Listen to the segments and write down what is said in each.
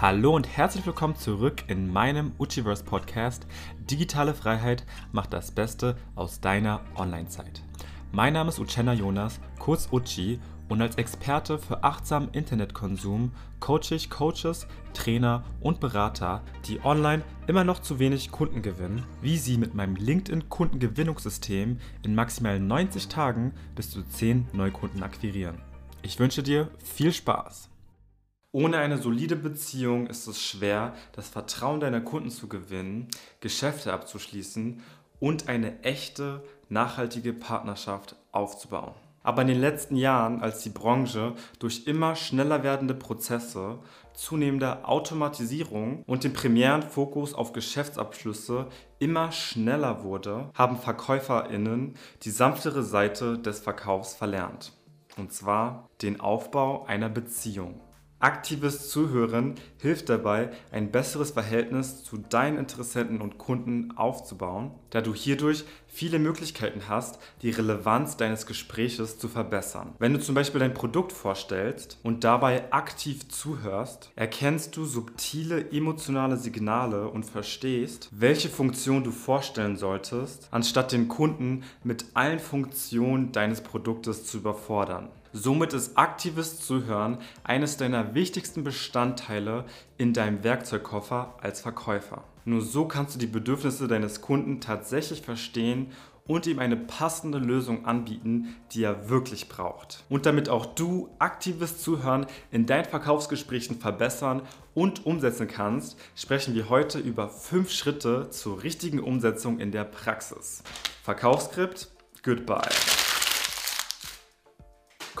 Hallo und herzlich willkommen zurück in meinem Uchiverse Podcast. Digitale Freiheit macht das Beste aus deiner Online-Zeit. Mein Name ist Uchenna Jonas, kurz Uchi, und als Experte für achtsamen Internetkonsum coache ich Coaches, Trainer und Berater, die online immer noch zu wenig Kunden gewinnen, wie sie mit meinem LinkedIn-Kundengewinnungssystem in maximal 90 Tagen bis zu 10 Neukunden akquirieren. Ich wünsche dir viel Spaß! Ohne eine solide Beziehung ist es schwer, das Vertrauen deiner Kunden zu gewinnen, Geschäfte abzuschließen und eine echte, nachhaltige Partnerschaft aufzubauen. Aber in den letzten Jahren, als die Branche durch immer schneller werdende Prozesse, zunehmender Automatisierung und den primären Fokus auf Geschäftsabschlüsse immer schneller wurde, haben Verkäuferinnen die sanftere Seite des Verkaufs verlernt. Und zwar den Aufbau einer Beziehung. Aktives Zuhören hilft dabei, ein besseres Verhältnis zu deinen Interessenten und Kunden aufzubauen, da du hierdurch viele Möglichkeiten hast, die Relevanz deines Gespräches zu verbessern. Wenn du zum Beispiel dein Produkt vorstellst und dabei aktiv zuhörst, erkennst du subtile emotionale Signale und verstehst, welche Funktion du vorstellen solltest, anstatt den Kunden mit allen Funktionen deines Produktes zu überfordern. Somit ist aktives Zuhören eines deiner wichtigsten Bestandteile in deinem Werkzeugkoffer als Verkäufer. Nur so kannst du die Bedürfnisse deines Kunden tatsächlich verstehen und ihm eine passende Lösung anbieten, die er wirklich braucht. Und damit auch du aktives Zuhören in deinen Verkaufsgesprächen verbessern und umsetzen kannst, sprechen wir heute über fünf Schritte zur richtigen Umsetzung in der Praxis. Verkaufsskript, goodbye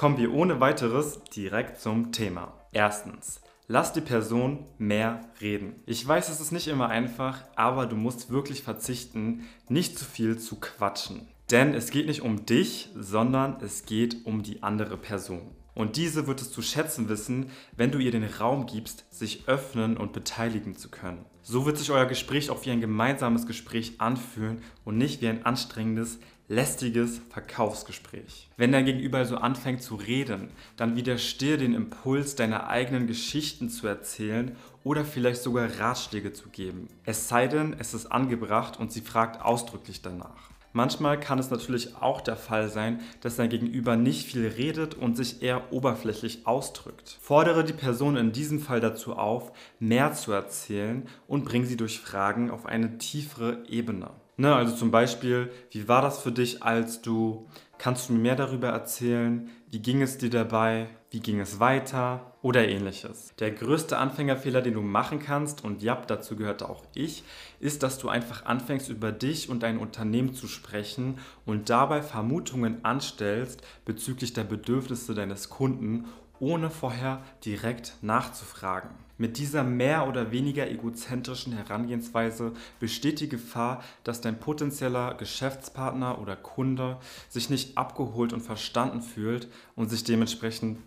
kommen wir ohne weiteres direkt zum Thema. Erstens. Lass die Person mehr reden. Ich weiß, es ist nicht immer einfach, aber du musst wirklich verzichten, nicht zu viel zu quatschen. Denn es geht nicht um dich, sondern es geht um die andere Person. Und diese wird es zu schätzen wissen, wenn du ihr den Raum gibst, sich öffnen und beteiligen zu können. So wird sich euer Gespräch auch wie ein gemeinsames Gespräch anfühlen und nicht wie ein anstrengendes, lästiges Verkaufsgespräch. Wenn dein Gegenüber also anfängt zu reden, dann widerstehe den Impuls, deine eigenen Geschichten zu erzählen oder vielleicht sogar Ratschläge zu geben. Es sei denn, es ist angebracht und sie fragt ausdrücklich danach. Manchmal kann es natürlich auch der Fall sein, dass dein Gegenüber nicht viel redet und sich eher oberflächlich ausdrückt. Fordere die Person in diesem Fall dazu auf, mehr zu erzählen und bring sie durch Fragen auf eine tiefere Ebene. Ne, also zum Beispiel, wie war das für dich, als du, kannst du mir mehr darüber erzählen? Wie ging es dir dabei? Wie ging es weiter? Oder ähnliches. Der größte Anfängerfehler, den du machen kannst, und ja, dazu gehörte auch ich, ist, dass du einfach anfängst, über dich und dein Unternehmen zu sprechen und dabei Vermutungen anstellst bezüglich der Bedürfnisse deines Kunden, ohne vorher direkt nachzufragen. Mit dieser mehr oder weniger egozentrischen Herangehensweise besteht die Gefahr, dass dein potenzieller Geschäftspartner oder Kunde sich nicht abgeholt und verstanden fühlt und sich dementsprechend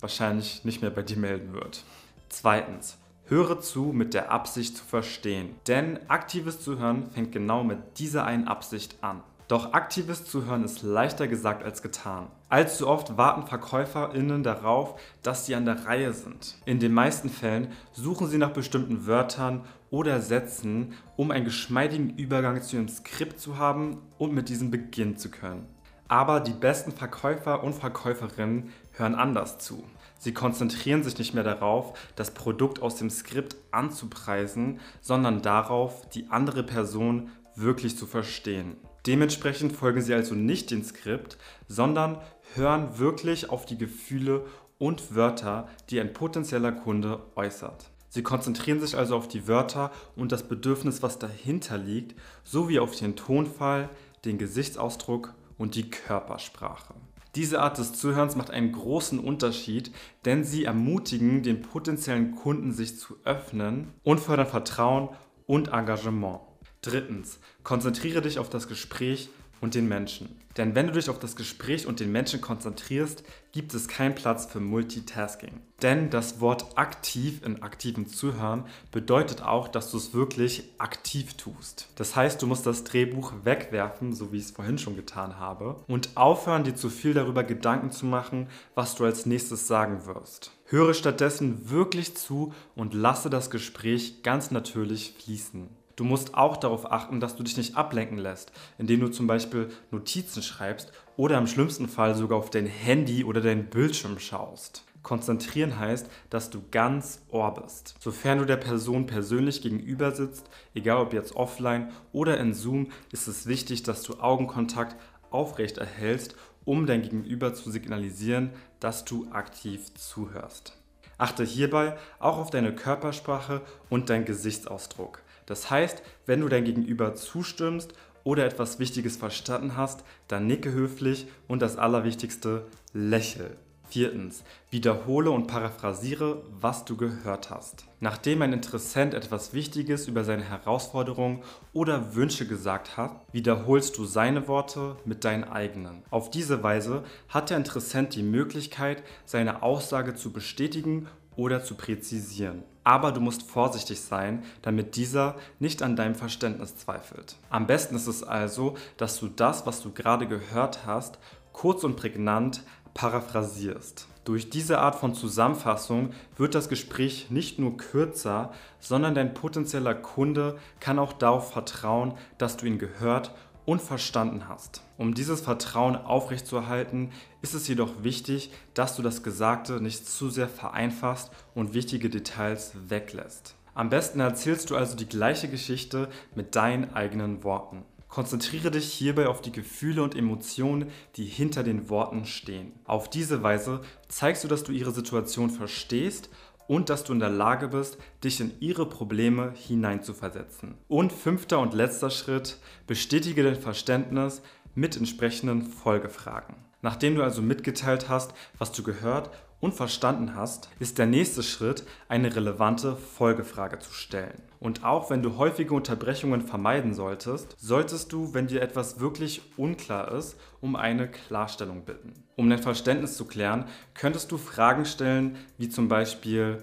wahrscheinlich nicht mehr bei dir melden wird. Zweitens, höre zu mit der Absicht zu verstehen. Denn aktives Zuhören fängt genau mit dieser einen Absicht an. Doch aktives Zuhören ist leichter gesagt als getan. Allzu oft warten VerkäuferInnen darauf, dass sie an der Reihe sind. In den meisten Fällen suchen sie nach bestimmten Wörtern oder Sätzen, um einen geschmeidigen Übergang zu ihrem Skript zu haben und mit diesem beginnen zu können. Aber die besten Verkäufer und Verkäuferinnen hören anders zu. Sie konzentrieren sich nicht mehr darauf, das Produkt aus dem Skript anzupreisen, sondern darauf, die andere Person wirklich zu verstehen. Dementsprechend folgen sie also nicht dem Skript, sondern hören wirklich auf die Gefühle und Wörter, die ein potenzieller Kunde äußert. Sie konzentrieren sich also auf die Wörter und das Bedürfnis, was dahinter liegt, sowie auf den Tonfall, den Gesichtsausdruck und die Körpersprache. Diese Art des Zuhörens macht einen großen Unterschied, denn sie ermutigen den potenziellen Kunden, sich zu öffnen und fördern Vertrauen und Engagement. Drittens, konzentriere dich auf das Gespräch und den Menschen. Denn wenn du dich auf das Gespräch und den Menschen konzentrierst, gibt es keinen Platz für Multitasking. Denn das Wort aktiv in aktivem Zuhören bedeutet auch, dass du es wirklich aktiv tust. Das heißt, du musst das Drehbuch wegwerfen, so wie ich es vorhin schon getan habe, und aufhören, dir zu viel darüber Gedanken zu machen, was du als nächstes sagen wirst. Höre stattdessen wirklich zu und lasse das Gespräch ganz natürlich fließen. Du musst auch darauf achten, dass du dich nicht ablenken lässt, indem du zum Beispiel Notizen schreibst oder im schlimmsten Fall sogar auf dein Handy oder deinen Bildschirm schaust. Konzentrieren heißt, dass du ganz Ohr bist. Sofern du der Person persönlich gegenüber sitzt, egal ob jetzt offline oder in Zoom, ist es wichtig, dass du Augenkontakt aufrecht erhältst, um dein Gegenüber zu signalisieren, dass du aktiv zuhörst. Achte hierbei auch auf deine Körpersprache und deinen Gesichtsausdruck. Das heißt, wenn du dein Gegenüber zustimmst oder etwas Wichtiges verstanden hast, dann nicke höflich und das Allerwichtigste, lächel. Viertens, wiederhole und paraphrasiere, was du gehört hast. Nachdem ein Interessent etwas Wichtiges über seine Herausforderungen oder Wünsche gesagt hat, wiederholst du seine Worte mit deinen eigenen. Auf diese Weise hat der Interessent die Möglichkeit, seine Aussage zu bestätigen oder zu präzisieren. Aber du musst vorsichtig sein, damit dieser nicht an deinem Verständnis zweifelt. Am besten ist es also, dass du das, was du gerade gehört hast, kurz und prägnant paraphrasierst. Durch diese Art von Zusammenfassung wird das Gespräch nicht nur kürzer, sondern dein potenzieller Kunde kann auch darauf vertrauen, dass du ihn gehört und verstanden hast. Um dieses Vertrauen aufrechtzuerhalten, ist es jedoch wichtig, dass du das Gesagte nicht zu sehr vereinfachst und wichtige Details weglässt. Am besten erzählst du also die gleiche Geschichte mit deinen eigenen Worten. Konzentriere dich hierbei auf die Gefühle und Emotionen, die hinter den Worten stehen. Auf diese Weise zeigst du, dass du ihre Situation verstehst und dass du in der Lage bist, dich in ihre Probleme hineinzuversetzen. Und fünfter und letzter Schritt, bestätige dein Verständnis mit entsprechenden Folgefragen. Nachdem du also mitgeteilt hast, was du gehört und verstanden hast, ist der nächste Schritt, eine relevante Folgefrage zu stellen. Und auch wenn du häufige Unterbrechungen vermeiden solltest, solltest du, wenn dir etwas wirklich unklar ist, um eine Klarstellung bitten. Um dein Verständnis zu klären, könntest du Fragen stellen, wie zum Beispiel,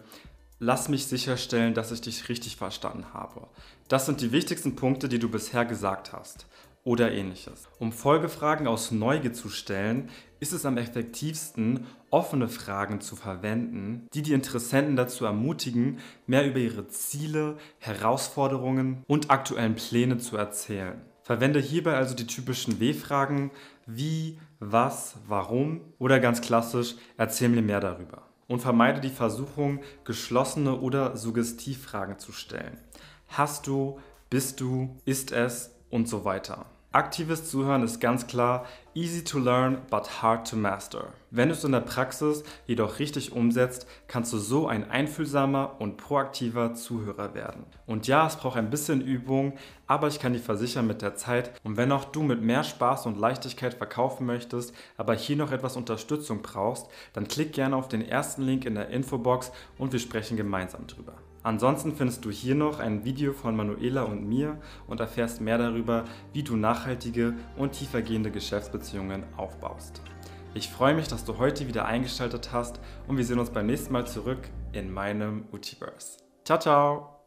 lass mich sicherstellen, dass ich dich richtig verstanden habe. Das sind die wichtigsten Punkte, die du bisher gesagt hast oder ähnliches. Um Folgefragen aus Neugier zu stellen, ist es am effektivsten, offene Fragen zu verwenden, die die Interessenten dazu ermutigen, mehr über ihre Ziele, Herausforderungen und aktuellen Pläne zu erzählen. Verwende hierbei also die typischen W-Fragen wie, was, warum oder ganz klassisch, erzähl mir mehr darüber. Und vermeide die Versuchung, geschlossene oder Suggestivfragen zu stellen. Hast du, bist du, ist es und so weiter. Aktives Zuhören ist ganz klar easy to learn, but hard to master. Wenn du es in der Praxis jedoch richtig umsetzt, kannst du so ein einfühlsamer und proaktiver Zuhörer werden. Und ja, es braucht ein bisschen Übung, aber ich kann dir versichern mit der Zeit. Und wenn auch du mit mehr Spaß und Leichtigkeit verkaufen möchtest, aber hier noch etwas Unterstützung brauchst, dann klick gerne auf den ersten Link in der Infobox und wir sprechen gemeinsam drüber. Ansonsten findest du hier noch ein Video von Manuela und mir und erfährst mehr darüber, wie du nachhaltige und tiefergehende Geschäftsbeziehungen aufbaust. Ich freue mich, dass du heute wieder eingeschaltet hast und wir sehen uns beim nächsten Mal zurück in meinem Utiverse. Ciao, ciao!